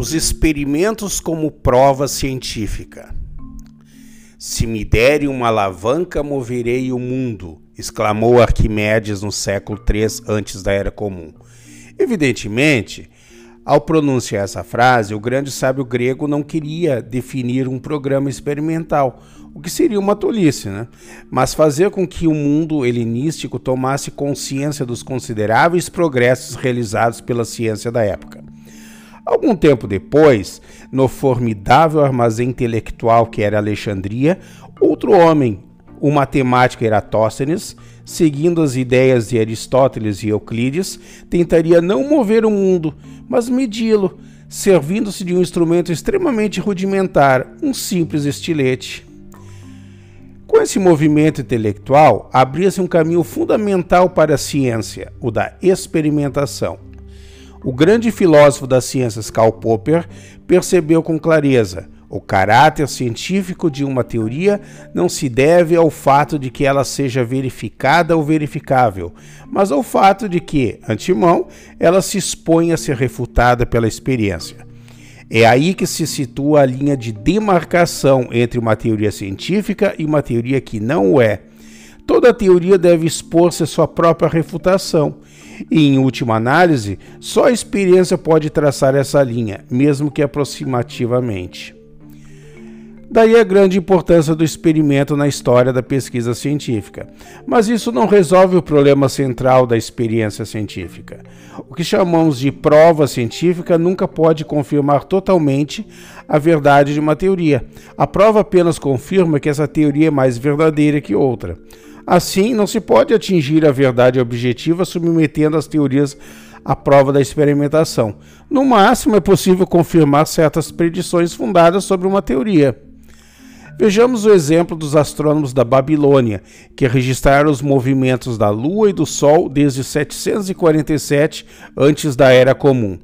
Os experimentos como prova científica. Se me derem uma alavanca, moverei o mundo, exclamou Arquimedes no século III antes da Era Comum. Evidentemente, ao pronunciar essa frase, o grande sábio grego não queria definir um programa experimental, o que seria uma tolice, né? mas fazer com que o mundo helenístico tomasse consciência dos consideráveis progressos realizados pela ciência da época. Algum tempo depois, no formidável armazém intelectual que era Alexandria, outro homem, o matemático Eratóstenes, seguindo as ideias de Aristóteles e Euclides, tentaria não mover o mundo, mas medi-lo, servindo-se de um instrumento extremamente rudimentar, um simples estilete. Com esse movimento intelectual, abria-se um caminho fundamental para a ciência, o da experimentação. O grande filósofo das ciências Karl Popper percebeu com clareza: o caráter científico de uma teoria não se deve ao fato de que ela seja verificada ou verificável, mas ao fato de que, antemão, ela se expõe a ser refutada pela experiência. É aí que se situa a linha de demarcação entre uma teoria científica e uma teoria que não o é. Toda teoria deve expor-se à sua própria refutação e, em última análise, só a experiência pode traçar essa linha, mesmo que aproximativamente. Daí a grande importância do experimento na história da pesquisa científica. Mas isso não resolve o problema central da experiência científica. O que chamamos de prova científica nunca pode confirmar totalmente a verdade de uma teoria. A prova apenas confirma que essa teoria é mais verdadeira que outra. Assim, não se pode atingir a verdade objetiva submetendo as teorias à prova da experimentação. No máximo, é possível confirmar certas predições fundadas sobre uma teoria. Vejamos o exemplo dos astrônomos da Babilônia, que registraram os movimentos da Lua e do Sol desde 747 antes da Era Comum.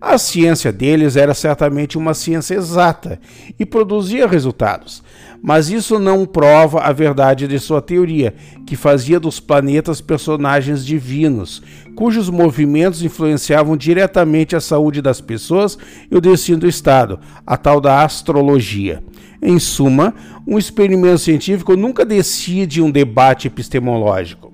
A ciência deles era certamente uma ciência exata e produzia resultados, mas isso não prova a verdade de sua teoria, que fazia dos planetas personagens divinos, cujos movimentos influenciavam diretamente a saúde das pessoas e o destino do Estado, a tal da astrologia. Em suma, um experimento científico nunca decide um debate epistemológico.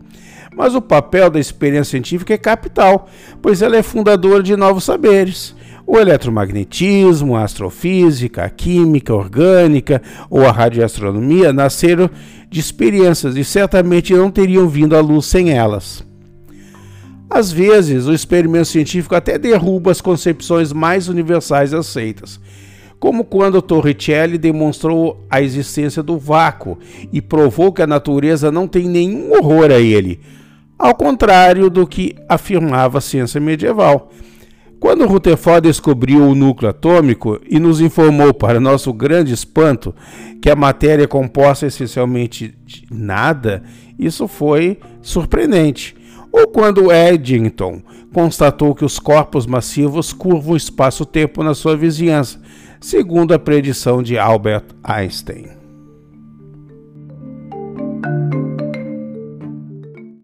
Mas o papel da experiência científica é capital, pois ela é fundadora de novos saberes. O eletromagnetismo, a astrofísica, a química orgânica ou a radioastronomia nasceram de experiências e certamente não teriam vindo à luz sem elas. Às vezes, o experimento científico até derruba as concepções mais universais aceitas, como quando Torricelli demonstrou a existência do vácuo e provou que a natureza não tem nenhum horror a ele, ao contrário do que afirmava a ciência medieval. Quando Rutherford descobriu o núcleo atômico e nos informou, para nosso grande espanto, que a matéria é composta essencialmente de nada, isso foi surpreendente. Ou quando Eddington constatou que os corpos massivos curvam o espaço-tempo na sua vizinhança, segundo a predição de Albert Einstein.